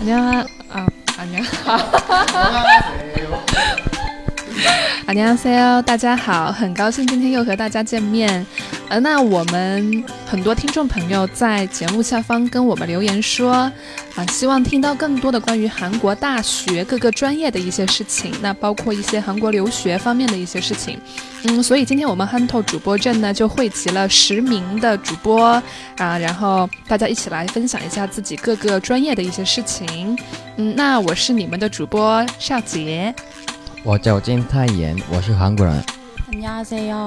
안녕啊，안녕。 안녕하세요，大家好，很高兴今天又和大家见面。 呃，那我们很多听众朋友在节目下方跟我们留言说，啊，希望听到更多的关于韩国大学各个专业的一些事情，那包括一些韩国留学方面的一些事情。嗯，所以今天我们憨透主播阵呢就汇集了十名的主播啊，然后大家一起来分享一下自己各个专业的一些事情。嗯，那我是你们的主播邵杰。我叫金泰妍，我是韩国人。안녕하세 요。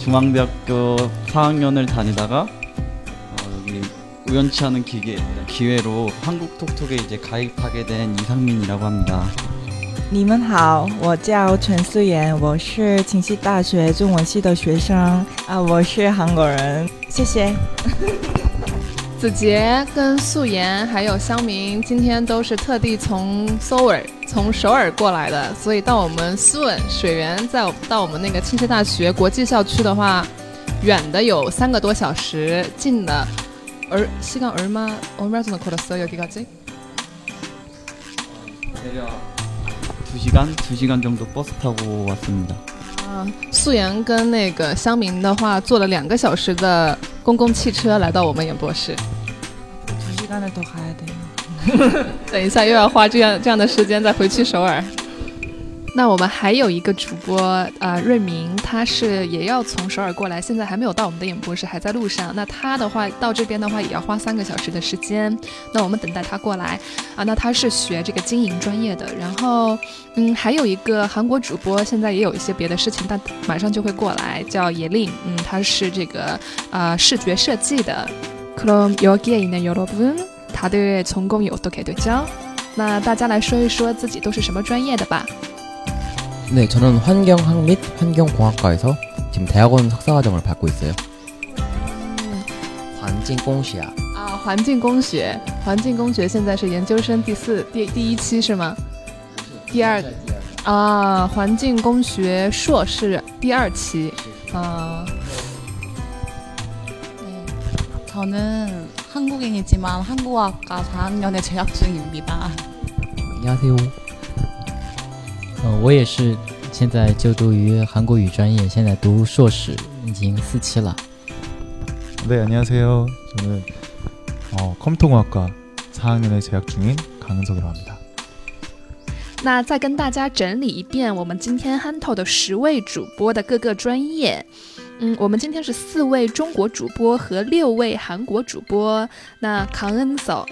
중앙대학교 4학년을 다니다가 어, 여기 우연치 않은 기계, 기회로 한국톡톡에 이제 가입하게 된 이상민이라고 합니다. 你们好，我叫陈思妍，我是庆熙大学中文系的学生啊，我是韩国人，谢谢。 子杰跟素颜还有香明今天都是特地从首尔从首尔过来的，所以到我们苏文水源在到我们那个庆熙大学国际校区的话，远的有三个多小时，近的而시간얼마얼마정도걸었어여기까지 대략 2시간 2시간 정도 버스 타고 왔습니다. 啊，素颜跟那个香明的话，坐了两个小时的公共汽车来到我们演播室。 等一下又要花这样这样的时间再回去首尔。那我们还有一个主播啊，瑞明，他是也要从首尔过来，现在还没有到我们的演播室，还在路上。那他的话到这边的话也要花三个小时的时间。那我们等待他过来啊。那他是学这个经营专业的，然后嗯，还有一个韩国主播，现在也有一些别的事情，但马上就会过来，叫예린嗯，他是这个啊视觉设计的。 그럼여기에있는여러분다들전공이어떻게되죠那大家来说一说自己都是什么专业的吧。 네, 저는 환경학 및 환경공학과에서 지금 대학원 석사과정을 받고 있어요. 음. 环境工学啊，环境工学，环境工学现在是研究生第四第第一期是吗？第二啊，环境工学硕士第二期啊。 저는 한국인이지만 한국어학과 4학년에 재학 중입니다. 안녕하세요. 呃，我也是现在就读于韩国语专业，现在读硕士，已经四期了。 네안녕하세요저는어컴퓨터공학과4학년에재학중인강은석이라고합니다 那再跟大家整理一遍我们今天憨透的十位主播的各个专业。 嗯，我们今天是四位中国主播和六位韩国主播。那康恩석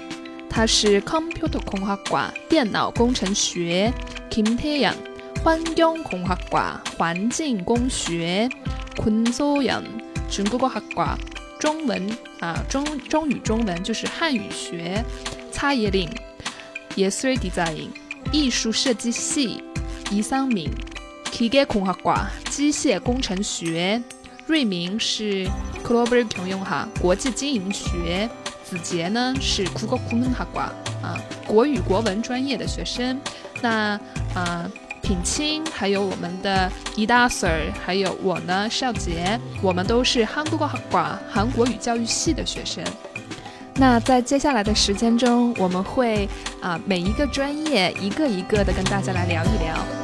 他是 Computer 工学挂电脑工程学，Kim Taeyang 环境工学挂环境工学，Kun Soyoung 中国学挂中文啊中中语中文就是汉语学，蔡예린예술 Design 艺术设计系，이상민기계공학과机械工程学， 瑞明是 Korobry 平用哈，国际经营学；子杰呢是 Kukkukun 哈瓜啊，国语国文专业的学生。那啊，品清还有我们的一大孙儿，还有我呢，少杰，我们都是韩国哈瓜韩国语教育系的学生。那在接下来的时间中，我们会啊每一个专业一个一个的跟大家来聊一聊。